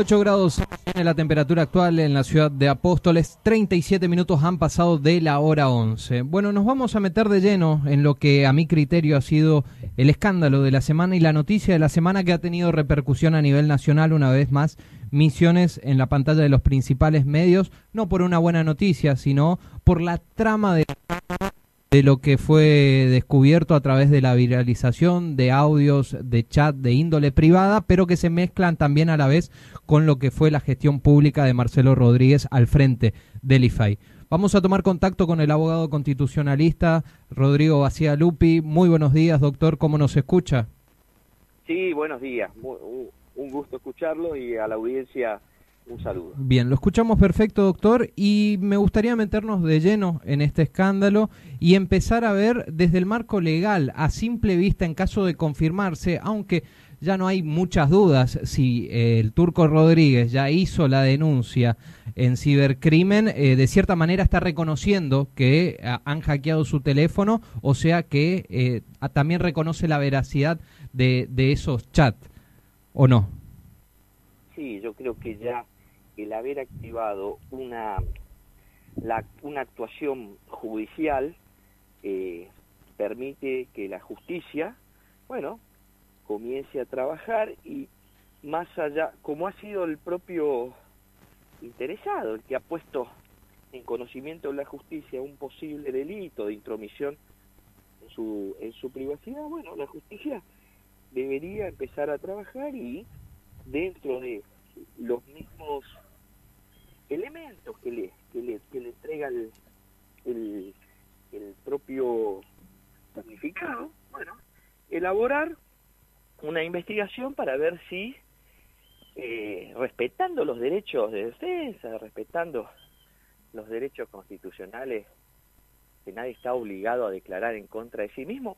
38 grados en la temperatura actual en la ciudad de Apóstoles, 37 minutos han pasado de la hora 11. Bueno, nos vamos a meter de lleno en lo que a mi criterio ha sido el escándalo de la semana y la noticia de la semana que ha tenido repercusión a nivel nacional una vez más, misiones en la pantalla de los principales medios, no por una buena noticia, sino por la trama de de lo que fue descubierto a través de la viralización de audios de chat de índole privada, pero que se mezclan también a la vez con lo que fue la gestión pública de Marcelo Rodríguez al frente del IFAI. Vamos a tomar contacto con el abogado constitucionalista Rodrigo Bacía Lupi. Muy buenos días, doctor. ¿Cómo nos escucha? Sí, buenos días un gusto escucharlo y a la audiencia un saludo. Bien, lo escuchamos perfecto, doctor, y me gustaría meternos de lleno en este escándalo y empezar a ver desde el marco legal, a simple vista, en caso de confirmarse, aunque ya no hay muchas dudas si eh, el turco Rodríguez ya hizo la denuncia en cibercrimen, eh, de cierta manera está reconociendo que eh, han hackeado su teléfono, o sea que también reconoce la veracidad de, de esos chats. ¿O no? Sí, yo creo que ya el haber activado una, la, una actuación judicial eh, permite que la justicia, bueno, comience a trabajar y más allá, como ha sido el propio interesado, el que ha puesto en conocimiento de la justicia un posible delito de intromisión en su, en su privacidad, bueno, la justicia debería empezar a trabajar y dentro de los mismos elementos que le, que le, que le entrega el, el, propio damnificado, bueno, elaborar una investigación para ver si, eh, respetando los derechos de defensa, respetando los derechos constitucionales, que nadie está obligado a declarar en contra de sí mismo,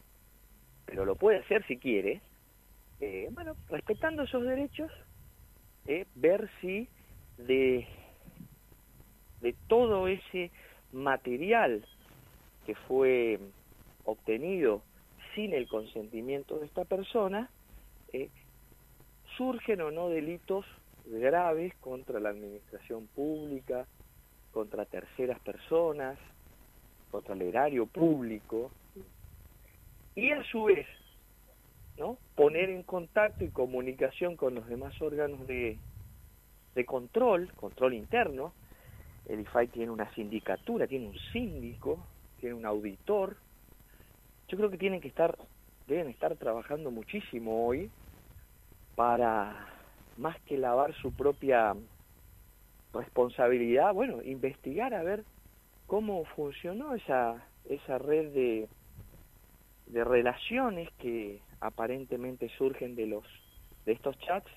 pero lo puede hacer si quiere, eh, bueno, respetando esos derechos, eh, ver si de, de todo ese material que fue obtenido sin el consentimiento de esta persona, eh, surgen o no delitos graves contra la administración pública, contra terceras personas, contra el erario público, y a su vez ¿no? poner en contacto y comunicación con los demás órganos de, de control, control interno. El IFAI tiene una sindicatura, tiene un síndico, tiene un auditor. Yo creo que tienen que estar, deben estar trabajando muchísimo hoy para más que lavar su propia responsabilidad, bueno, investigar a ver cómo funcionó esa, esa red de, de relaciones que aparentemente surgen de los de estos chats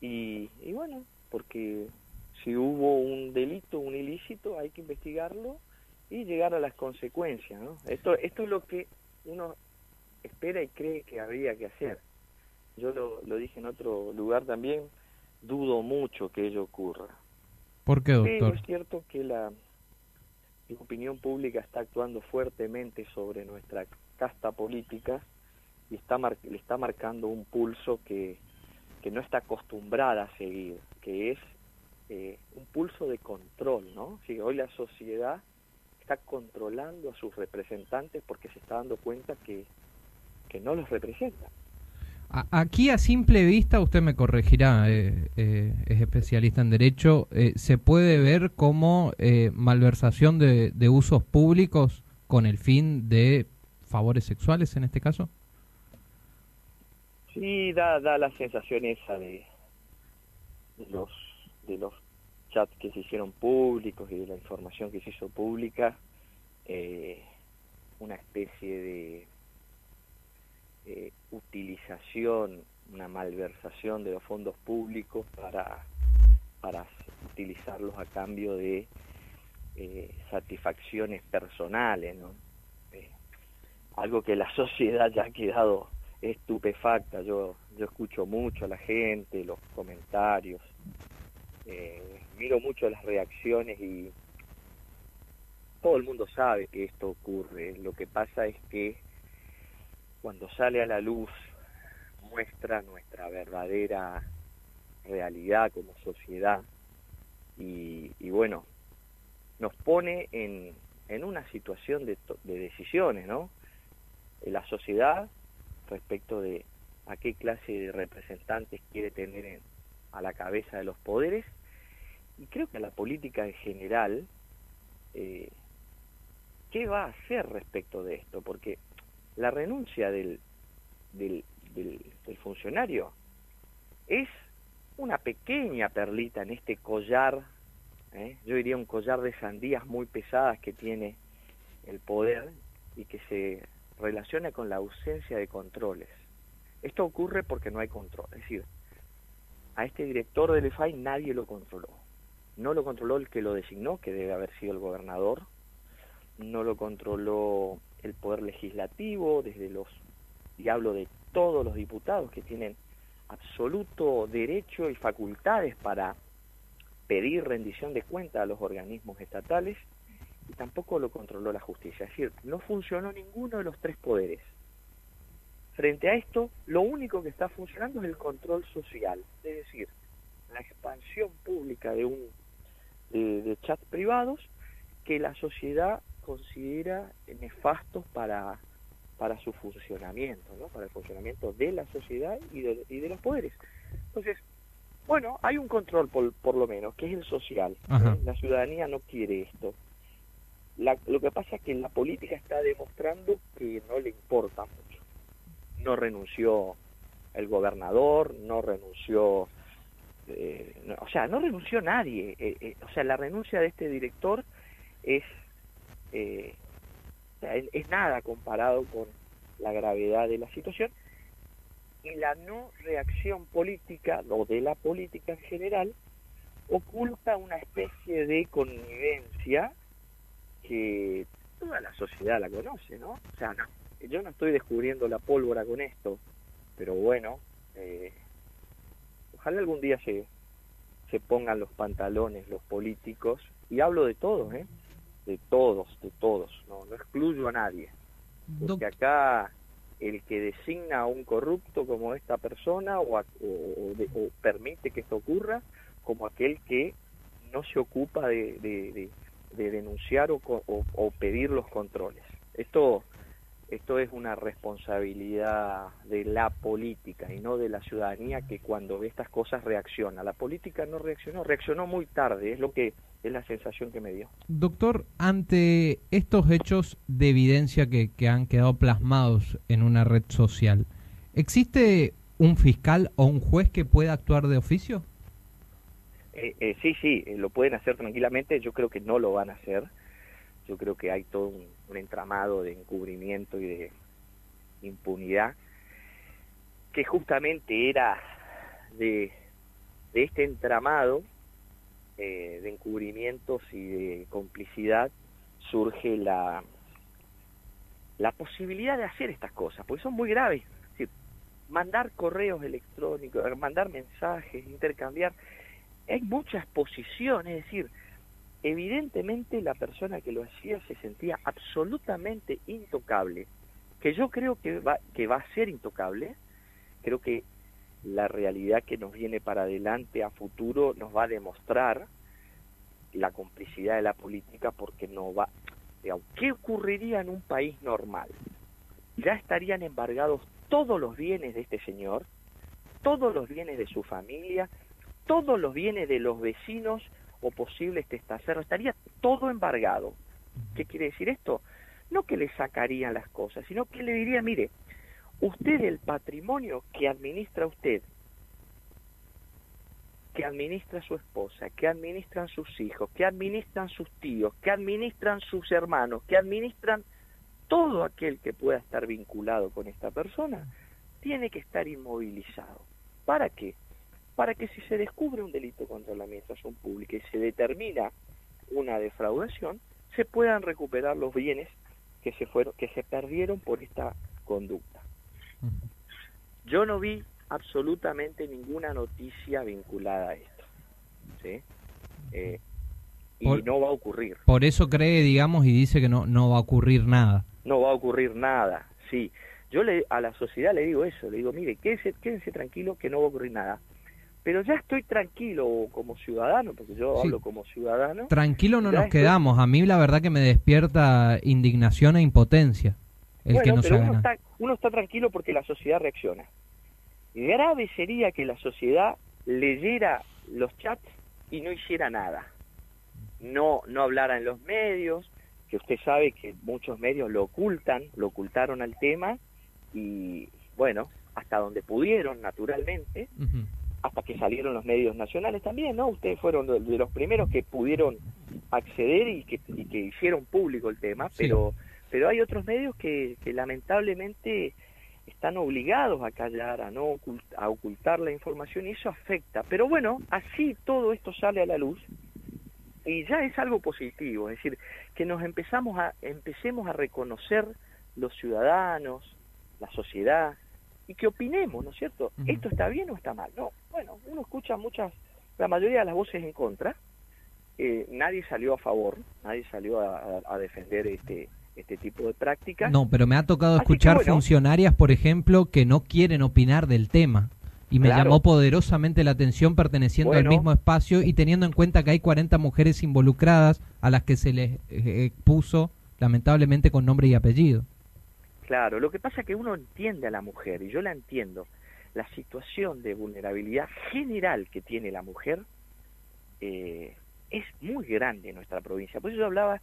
y, bueno porque si hubo un delito un ilícito hay que investigarlo y llegar a las consecuencias ¿no? esto esto es lo que uno espera y cree que habría que hacer yo lo, lo dije en otro lugar también dudo mucho que ello ocurra ¿por qué doctor? Pero es cierto que la, la opinión pública está actuando fuertemente sobre nuestra casta política y está le está marcando un pulso que, que no está acostumbrada a seguir, que es eh, un pulso de control, ¿no? Si hoy la sociedad está controlando a sus representantes porque se está dando cuenta que, que no los representa. Aquí a simple vista, usted me corregirá, eh, eh, es especialista en derecho, se puede ver como malversación de, de usos públicos con el fin de favores sexuales en este caso. Sí, da, da la sensación esa de, los de los chats que se hicieron públicos y de la información que se hizo pública, eh, una especie de eh, utilización, una malversación de los fondos públicos para, para utilizarlos a cambio de eh, satisfacciones personales, ¿no? algo que la sociedad ya ha quedado estupefacta. Yo, yo escucho mucho a la gente, los comentarios, eh, miro mucho las reacciones y todo el mundo sabe que esto ocurre. Lo que pasa es que cuando sale a la luz muestra nuestra verdadera realidad como sociedad y, bueno, nos pone en, en una situación de, de decisiones, ¿no? La sociedad respecto de a qué clase de representantes quiere tener en, a la cabeza de los poderes y creo que la política en general eh, qué va a hacer respecto de esto porque la renuncia del, del, del, del funcionario es una pequeña perlita en este collar ¿eh? yo diría un collar de sandías muy pesadas que tiene el poder y que se relaciona con la ausencia de controles. Esto ocurre porque no hay control, es decir, a este director del EFAI nadie lo controló. No lo controló el que lo designó, que debe haber sido el gobernador, no lo controló el poder legislativo, desde los, y hablo de todos los diputados que tienen absoluto derecho y facultades para pedir rendición de cuenta a los organismos estatales y tampoco lo controló la justicia. Es decir, no funcionó ninguno de los tres poderes. Frente a esto, lo único que está funcionando es el control social, es decir, la expansión pública de un de, de chats privados que la sociedad considera nefastos para para su funcionamiento, ¿no? para el funcionamiento de la sociedad y de, y de los poderes. Entonces, bueno, hay un control por, por lo menos, que es el social. ¿eh? La ciudadanía no quiere esto. La, lo que pasa es que la política está demostrando que no le importa mucho. No renunció el gobernador, no renunció, eh, no, o sea, no renunció nadie. Eh, eh, o sea, la renuncia de este director es, es nada comparado con la gravedad de la situación y la no reacción política o de la política en general oculta una especie de connivencia que toda la sociedad la conoce, ¿no? O sea, no, yo no estoy descubriendo la pólvora con esto, pero bueno, eh, ojalá algún día se, se pongan los pantalones los políticos, y hablo de todos, ¿eh? De todos, de todos, no, no excluyo a nadie, porque acá el que designa a un corrupto como esta persona o, a, o, de, o, permite que esto ocurra como aquel que no se ocupa de, de, de denunciar o, o, pedir los controles. Esto, esto es una responsabilidad de la política y no de la ciudadanía que cuando ve estas cosas reacciona. La política no reaccionó, reaccionó muy tarde, es lo que es la sensación que me dio. Doctor, ante estos hechos de evidencia que, que han quedado plasmados en una red social, ¿existe un fiscal o un juez que pueda actuar de oficio? Eh, eh, sí, sí, lo pueden hacer tranquilamente, yo creo que no lo van a hacer, yo creo que hay todo un, entramado de encubrimiento y de impunidad que justamente era de, este entramado eh, de encubrimientos y de complicidad surge la, la posibilidad de hacer estas cosas, porque son muy graves. Es decir, mandar correos electrónicos, mandar mensajes, intercambiar, hay mucha exposición, es decir, evidentemente la persona que lo hacía se sentía absolutamente intocable, que yo creo que va, que va a ser intocable, creo que la realidad que nos viene para adelante a futuro nos va a demostrar la complicidad de la política porque no va ¿qué ocurriría en un país normal? Ya estarían embargados todos los bienes de este señor, todos los bienes de su familia, todos los bienes de los vecinos o posibles testaferros, estaría todo embargado. ¿Qué quiere decir esto? No que le sacarían las cosas, sino que le diría, mire, usted el patrimonio que administra usted, que administra su esposa, que administran sus hijos, que administran sus tíos, que administran sus hermanos, que administran todo aquel que pueda estar vinculado con esta persona, tiene que estar inmovilizado. ¿Para qué? Para que si se descubre un delito contra la administración pública y se determina una defraudación, se puedan recuperar los bienes que se fueron que se perdieron por esta conducta. Yo no vi absolutamente ninguna noticia vinculada a esto. ¿sí? Eh, y Por- no va a ocurrir. Por eso cree, digamos, y dice que no, no va a ocurrir nada. No va a ocurrir nada, sí. Yo le, a la sociedad le digo eso, le digo, mire, quédense, quédense tranquilo que no va a ocurrir nada. Pero ya estoy tranquilo como ciudadano, porque yo Sí. hablo como ciudadano. Tranquilo no nos estoy- quedamos. A mí la verdad que me despierta indignación e impotencia el que bueno, no se pero haga uno está, uno está tranquilo porque la sociedad reacciona. Grave sería que la sociedad leyera los chats y no hiciera nada. No, no hablara en los medios, que usted sabe que muchos medios lo ocultan, lo ocultaron al tema y bueno, hasta donde pudieron, naturalmente. Hasta que salieron los medios nacionales también, ¿no? Ustedes fueron de, los primeros que pudieron acceder y que, y que hicieron público el tema, Sí. pero pero hay otros medios que, que lamentablemente están obligados a callar, a no ocult- a ocultar la información y eso afecta. Pero bueno, así todo esto sale a la luz y ya es algo positivo, es decir, que nos empezamos a empecemos a reconocer los ciudadanos, la sociedad y que opinemos, ¿no es cierto? ¿Esto está bien o está mal? No, bueno, uno escucha muchas, la mayoría de las voces en contra, eh, nadie salió a favor, nadie salió a, defender este este tipo de prácticas. No, pero me ha tocado Así escuchar bueno. funcionarias, por ejemplo, que no quieren opinar del tema. Y me Claro. llamó poderosamente la atención perteneciendo al mismo espacio y teniendo en cuenta que hay 40 mujeres involucradas a las que se les eh, puso lamentablemente con nombre y apellido. Claro, lo que pasa es que uno entiende a la mujer, y yo la entiendo, la situación de vulnerabilidad general que tiene la mujer eh, es muy grande en nuestra provincia. Por eso yo hablaba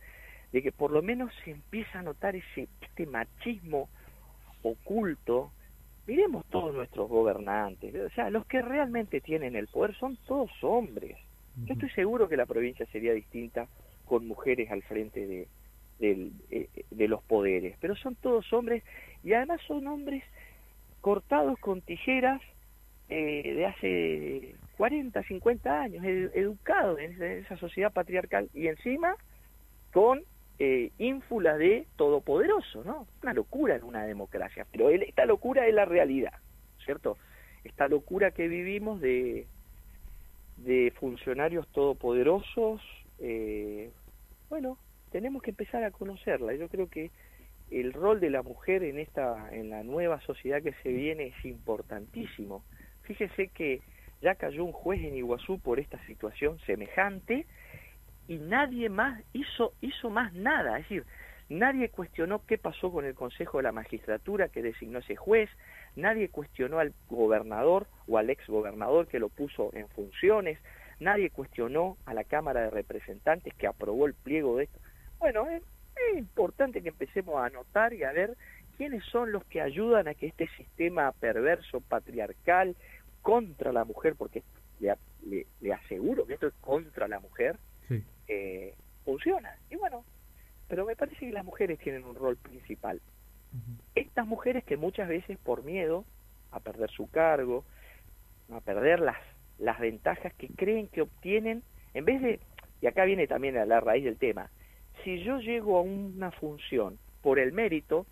de que por lo menos se empieza a notar ese este machismo oculto. Miremos todos nuestros gobernantes, o sea, los que realmente tienen el poder son todos hombres. Yo estoy seguro que la provincia sería distinta con mujeres al frente de, del- eh, de los poderes, pero son todos hombres y además son hombres cortados con tijeras eh, de hace 40, 50 años, ed- educados en esa, sociedad patriarcal y encima con eh, ínfula de todopoderoso, ¿no? Una locura en una democracia, pero esta locura es la realidad, ¿cierto? Esta locura que vivimos de, de funcionarios todopoderosos, eh, bueno, tenemos que empezar a conocerla. Yo creo que el rol de la mujer en esta, en la nueva sociedad que se viene es importantísimo. Fíjese que ya cayó un juez en Iguazú por esta situación semejante y nadie más hizo, hizo más nada. Es decir, nadie cuestionó qué pasó con el Consejo de la Magistratura que designó ese juez, nadie cuestionó al gobernador o al ex gobernador que lo puso en funciones, nadie cuestionó a la Cámara de Representantes que aprobó el pliego de esto. Bueno, es, es importante que empecemos a anotar y a ver quiénes son los que ayudan a que este sistema perverso, patriarcal, contra la mujer, porque le, le- le aseguro que esto es contra la mujer, Sí. eh, funciona. Y bueno, pero me parece que las mujeres tienen un rol principal. Estas mujeres que muchas veces por miedo a perder su cargo, a perder las, las ventajas que creen que obtienen, en vez de, y acá viene también a la raíz del tema, si yo llego a una función por el mérito,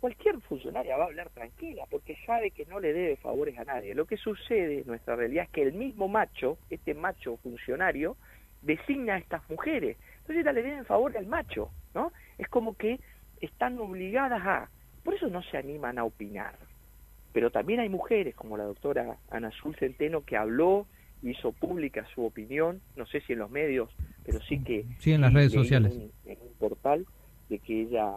cualquier funcionaria va a hablar tranquila porque sabe que no le debe favores a nadie. Lo que sucede en nuestra realidad es que el mismo macho, este macho funcionario, designa a estas mujeres. Entonces ya le deben favor al macho, ¿no? Es como que están obligadas a... Por eso no se animan a opinar. Pero también hay mujeres como la doctora Ana Azul Centeno que habló, hizo pública su opinión, no sé si en los medios, pero sí que... Sí, en las redes sociales. En un, en un portal de que ella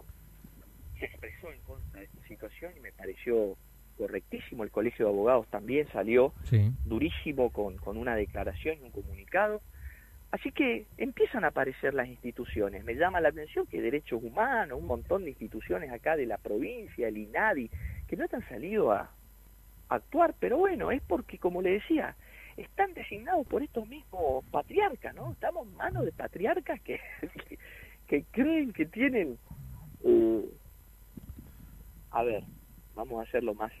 se expresó en contra de esta situación y me pareció correctísimo. El Colegio de Abogados también salió Sí. durísimo con, con una declaración y un comunicado. Así que empiezan a aparecer las instituciones. Me llama la atención que derechos humanos, un montón de instituciones acá de la provincia, el INADI, que no han salido a, a actuar, pero bueno, es porque, como le decía, están designados por estos mismos patriarcas, ¿no? Estamos en manos de patriarcas que, que, que creen que tienen, eh, a ver, vamos a hacer lo más,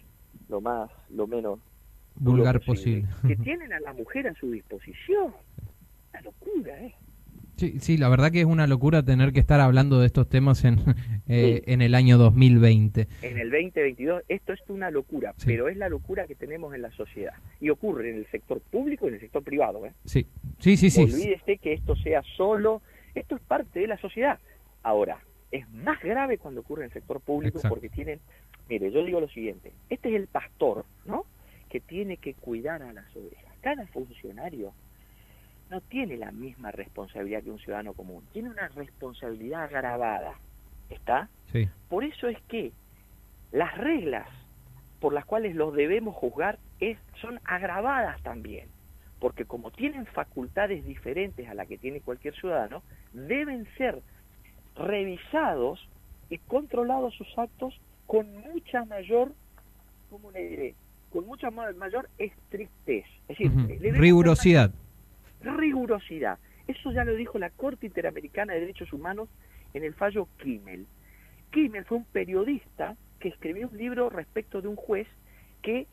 lo más, lo menos Vulgar lo posible. que tienen a la mujer a su disposición. Una locura, ¿eh? Sí, sí, la verdad que es una locura tener que estar hablando de estos temas en, eh, en el año 2020. En el 2022 esto es una locura, Sí. pero es la locura que tenemos en la sociedad. Y ocurre en el sector público y en el sector privado. ¿eh? Sí, sí, sí, sí. Olvídese que esto sea solo, esto es parte de la sociedad. Ahora, es más grave cuando ocurre en el sector público Exacto. porque tienen, mire, yo digo lo siguiente, este es el pastor, ¿no? Que tiene que cuidar a las ovejas. Cada funcionario no tiene la misma responsabilidad que un ciudadano común, tiene una responsabilidad agravada, ¿está? Sí, Por eso es que las reglas por las cuales los debemos juzgar es, son agravadas también, porque como tienen facultades diferentes a las que tiene cualquier ciudadano, deben ser revisados y controlados sus actos con mucha mayor, ¿cómo le diré? Con mucha ma- mayor estrictez. Es decir, dar rigurosidad. Eso ya lo dijo la Corte Interamericana de Derechos Humanos en el fallo Kimmel. Kimmel fue un periodista que escribió un libro respecto de un juez que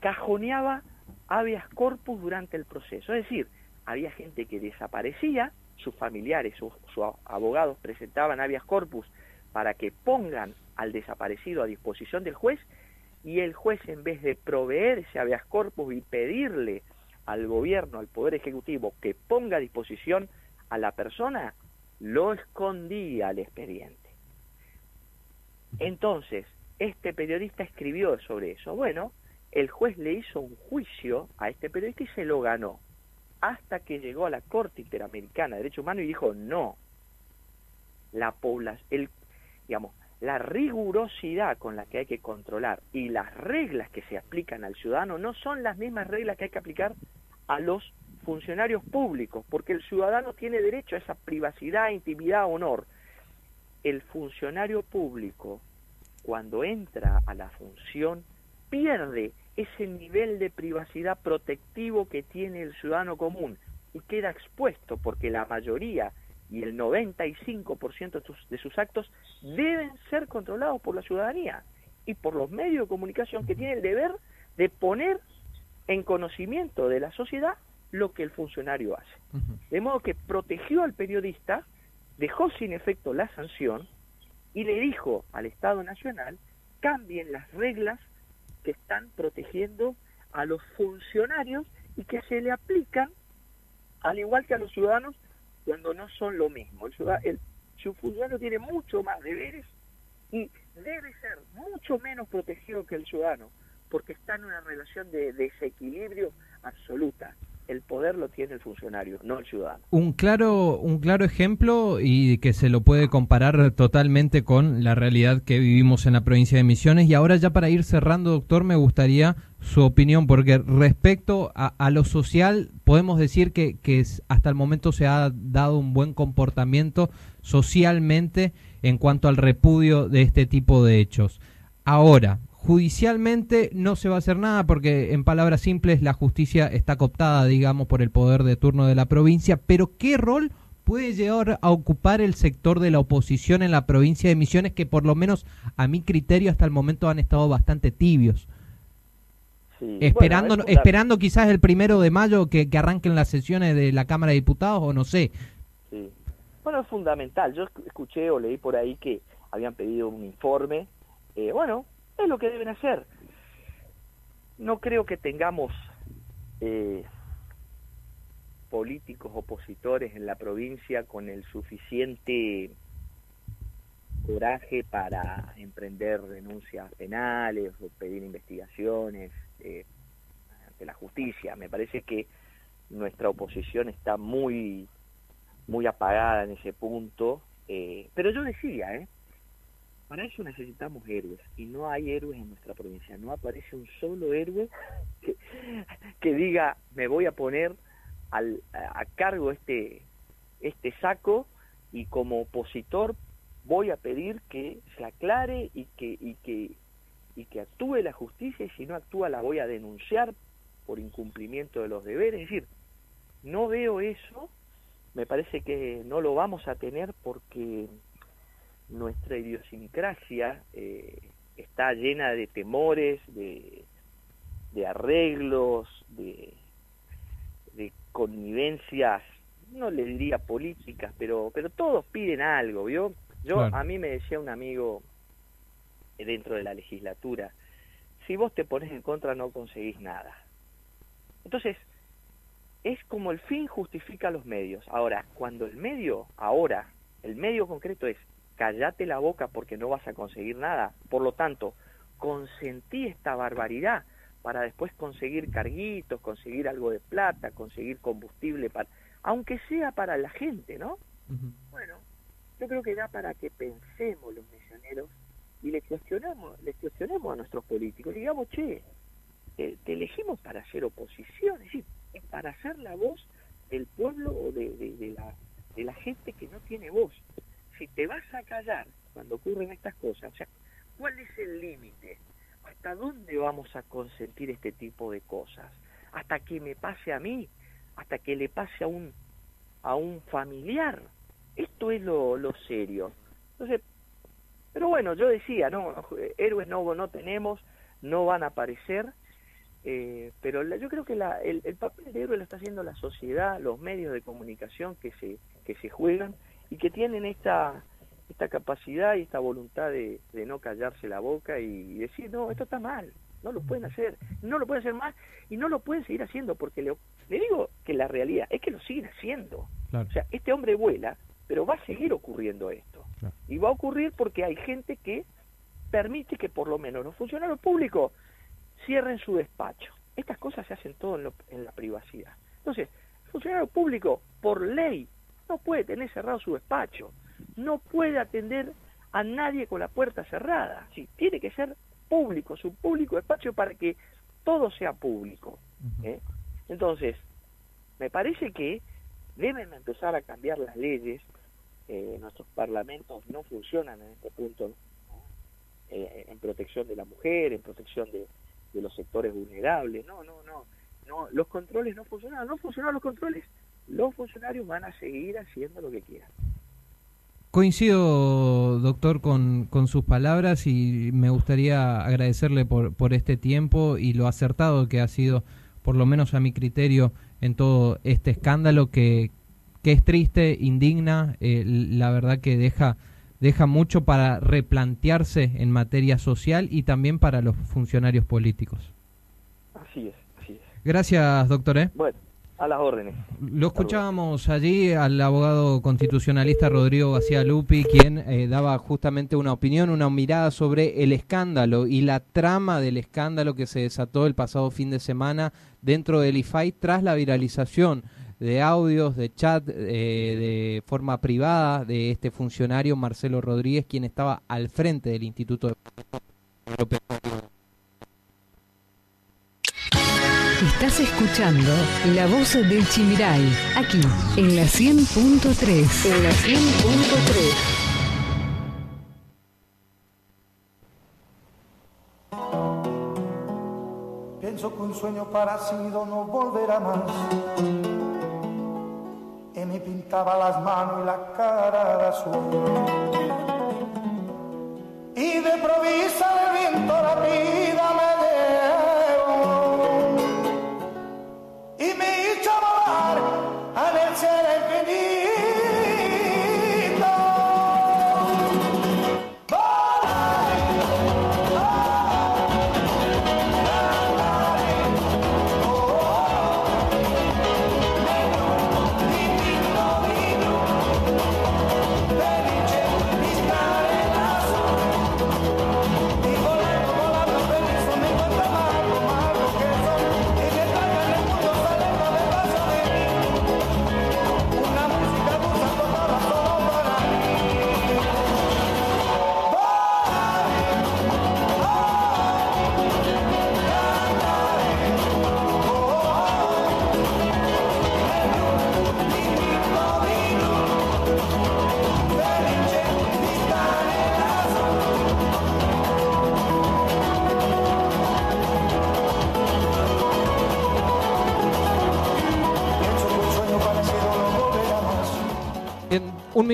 cajoneaba habeas corpus durante el proceso. Es decir, había gente que desaparecía, sus familiares, sus, sus abogados presentaban habeas corpus para que pongan al desaparecido a disposición del juez y el juez en vez de proveer ese habeas corpus y pedirle al gobierno, al poder ejecutivo que ponga a disposición a la persona, lo escondía al expediente. Entonces, este periodista escribió sobre eso. Bueno, el juez le hizo un juicio a este periodista y se lo ganó. Hasta que llegó a la Corte Interamericana de Derechos Humanos y dijo, no, la población, el, digamos, la rigurosidad con la que hay que controlar y las reglas que se aplican al ciudadano no son las mismas reglas que hay que aplicar a los funcionarios públicos, porque el ciudadano tiene derecho a esa privacidad, intimidad, honor. El funcionario público, cuando entra a la función, pierde ese nivel de privacidad protectivo que tiene el ciudadano común y queda expuesto porque la mayoría y el 95% de sus, actos deben ser controlados por la ciudadanía y por los medios de comunicación que tienen el deber de poner en conocimiento de la sociedad lo que el funcionario hace. De modo que protegió al periodista, dejó sin efecto la sanción y le dijo al Estado Nacional, cambien las reglas que están protegiendo a los funcionarios y que se le aplican al igual que a los ciudadanos cuando no son lo mismo. El, el, funcionario tiene mucho más deberes y debe ser mucho menos protegido que el ciudadano porque está en una relación de desequilibrio absoluta. El poder lo tiene el funcionario, no el ciudadano. Un claro, un claro ejemplo y que se lo puede comparar totalmente con la realidad que vivimos en la provincia de Misiones. Y ahora ya para ir cerrando, doctor, me gustaría su opinión, porque respecto a, lo social, podemos decir que, hasta el momento se ha dado un buen comportamiento socialmente en cuanto al repudio de este tipo de hechos. Ahora, judicialmente no se va a hacer nada porque en palabras simples la justicia está cooptada, digamos, por el poder de turno de la provincia, pero ¿qué rol puede llegar a ocupar el sector de la oposición en la provincia de Misiones que por lo menos a mi criterio hasta el momento han estado bastante tibios? Sí, Esperando, bueno, es esperando quizás el primero de mayo que, que arranquen las sesiones de la Cámara de Diputados o no sé. Sí. Bueno, es fundamental. Yo esc- escuché o leí por ahí que habían pedido un informe. Eh, bueno, es lo que deben hacer. No creo que tengamos eh, políticos opositores en la provincia con el suficiente coraje para emprender denuncias penales o pedir investigaciones eh, ante la justicia. Me parece que nuestra oposición está muy muy apagada en ese punto. eh, pero yo decía, ¿eh? Para eso necesitamos héroes y no hay héroes en nuestra provincia. No aparece un solo héroe que, que diga me voy a poner al, a, cargo este, este saco y como opositor voy a pedir que se aclare y que, y que, y que actúe la justicia y si no actúa la voy a denunciar por incumplimiento de los deberes. Es decir, no veo eso me parece que no lo vamos a tener porque nuestra idiosincrasia eh, está llena de temores, de, de arreglos, de, de connivencias no le diría políticas, pero, pero todos piden algo, ¿vio? Yo, a mí me decía un amigo dentro de la legislatura, si vos te pones en contra no conseguís nada. Entonces, es como el fin justifica los medios. Ahora, cuando el medio, ahora, el medio concreto es callate la boca porque no vas a conseguir nada, por lo tanto, consentí esta barbaridad para después conseguir carguitos, conseguir algo de plata, conseguir combustible, para, aunque sea para la gente, ¿no? Bueno, yo creo que da para que pensemos los misioneros y le cuestionemos, le cuestionemos a nuestros políticos. Digamos, che, te, te elegimos para hacer oposición, es decir, para ser la voz del pueblo o de, de- de la, de la gente que no tiene voz. Si te vas a callar cuando ocurren estas cosas, o sea, ¿cuál es el límite? ¿Hasta dónde vamos a consentir este tipo de cosas? ¿Hasta que me pase a mí? ¿Hasta que le pase a un, a un familiar? Esto es lo, lo serio. Entonces, pero bueno, yo decía, no, héroes no, no tenemos, no van a aparecer, eh, pero la- yo creo que la- el, el papel de héroe lo está haciendo la sociedad, los medios de comunicación que se, que se juegan y que tienen esta, esta capacidad y esta voluntad de, de no callarse la boca y decir, no, esto está mal, no lo pueden hacer, no lo pueden hacer más y no lo pueden seguir haciendo porque le, le digo que la realidad es que lo siguen haciendo. Claro. O sea, este hombre vuela, pero va a seguir ocurriendo esto. Claro. Y va a ocurrir porque hay gente que permite que por lo menos los funcionarios públicos cierren su despacho. Estas cosas se hacen todo en, lo- en la privacidad. Entonces, el funcionario público, por ley, no puede tener cerrado su despacho, no puede atender a nadie con la puerta cerrada. Sí, tiene que ser público, su público despacho para que todo sea público. ¿eh? Entonces, me parece que deben empezar a cambiar las leyes. Eh, nuestros parlamentos no funcionan en este punto. Eh, en protección de la mujer, en protección de, de los sectores vulnerables. No, no, no, no. Los controles no funcionan. No funcionan los controles. Los funcionarios van a seguir haciendo lo que quieran. Coincido, doctor, con, con sus palabras y me gustaría agradecerle por, por este tiempo y lo acertado que ha sido, por lo menos a mi criterio, en todo este escándalo que, que es triste, indigna, eh, la verdad que deja, deja mucho para replantearse en materia social y también para los funcionarios políticos. Así es, así es. Gracias, doctor. ¿eh? Bueno, a las órdenes. Lo escuchábamos allí al abogado constitucionalista Rodrigo García Lupi, quien eh, daba justamente una opinión, una mirada sobre el escándalo y la trama del escándalo que se desató el pasado fin de semana dentro del IFAI tras la viralización de audios, de chat, eh, de forma privada de este funcionario Marcelo Rodríguez, quien estaba al frente del Instituto de Estás escuchando La Voz del Chimiray, aquí en la 100.3. En la 100.3. Pienso que un sueño parecido no volverá más. Y me pintaba las manos y la cara de azul. Y de provisa del viento la vida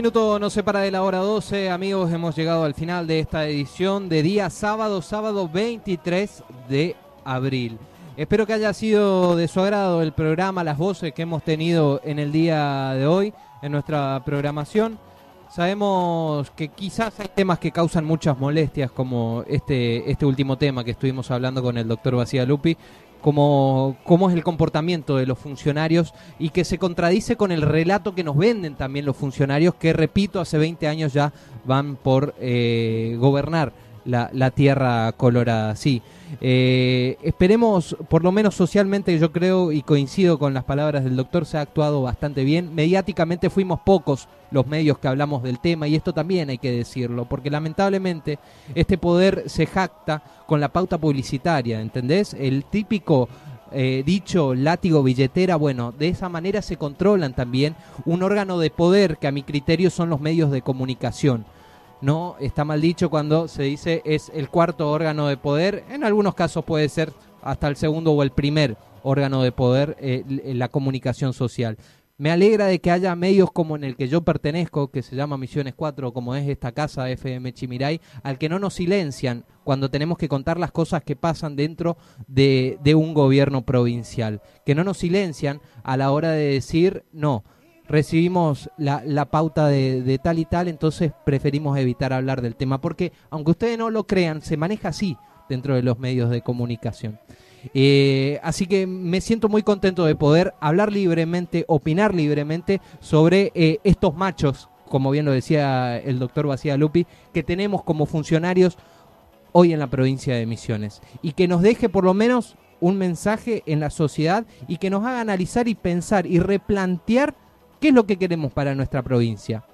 minuto nos separa de la hora 12, amigos, hemos llegado al final de esta edición de día sábado, sábado 23 de abril. Espero que haya sido de su agrado el programa, las voces que hemos tenido en el día de hoy en nuestra programación. Sabemos que quizás hay temas que causan muchas molestias, como este, este último tema que estuvimos hablando con el doctor Bacía Lupi, como cómo es el comportamiento de los funcionarios y que se contradice con el relato que nos venden también los funcionarios, que repito, hace 20 años ya van por eh, gobernar la, la tierra colorada. Sí, eh, esperemos, por lo menos socialmente, yo creo y coincido con las palabras del doctor, se ha actuado bastante bien. Mediáticamente fuimos pocos los medios que hablamos del tema y esto también hay que decirlo, porque lamentablemente este poder se jacta con la pauta publicitaria, ¿entendés? El típico eh, dicho látigo billetera, bueno, de esa manera se controlan también un órgano de poder que a mi criterio son los medios de comunicación no está mal dicho cuando se dice es el cuarto órgano de poder. En algunos casos puede ser hasta el segundo o el primer órgano de poder eh, la comunicación social. Me alegra de que haya medios como en el que yo pertenezco, que se llama Misiones 4, como es esta casa FM Chimiray, al que no nos silencian cuando tenemos que contar las cosas que pasan dentro de, de un gobierno provincial, que no nos silencian a la hora de decir no recibimos la, pauta de, tal y tal, entonces preferimos evitar hablar del tema, porque aunque ustedes no lo crean, se maneja así dentro de los medios de comunicación. Eh, así que me siento muy contento de poder hablar libremente, opinar libremente sobre eh, estos machos, como bien lo decía el doctor Bacía Lupi, que tenemos como funcionarios hoy en la provincia de Misiones. Y que nos deje por lo menos un mensaje en la sociedad y que nos haga analizar y pensar y replantear ¿Qué es lo que queremos para nuestra provincia?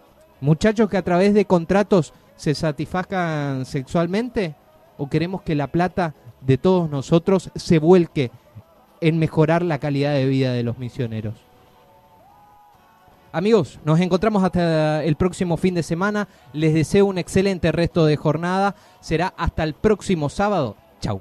¿Muchachos que a través de contratos se satisfagan sexualmente? ¿O queremos que la plata de todos nosotros se vuelque en mejorar la calidad de vida de los misioneros? Amigos, nos encontramos hasta el próximo fin de semana. Les deseo un excelente resto de jornada. Será hasta el próximo sábado. Chau.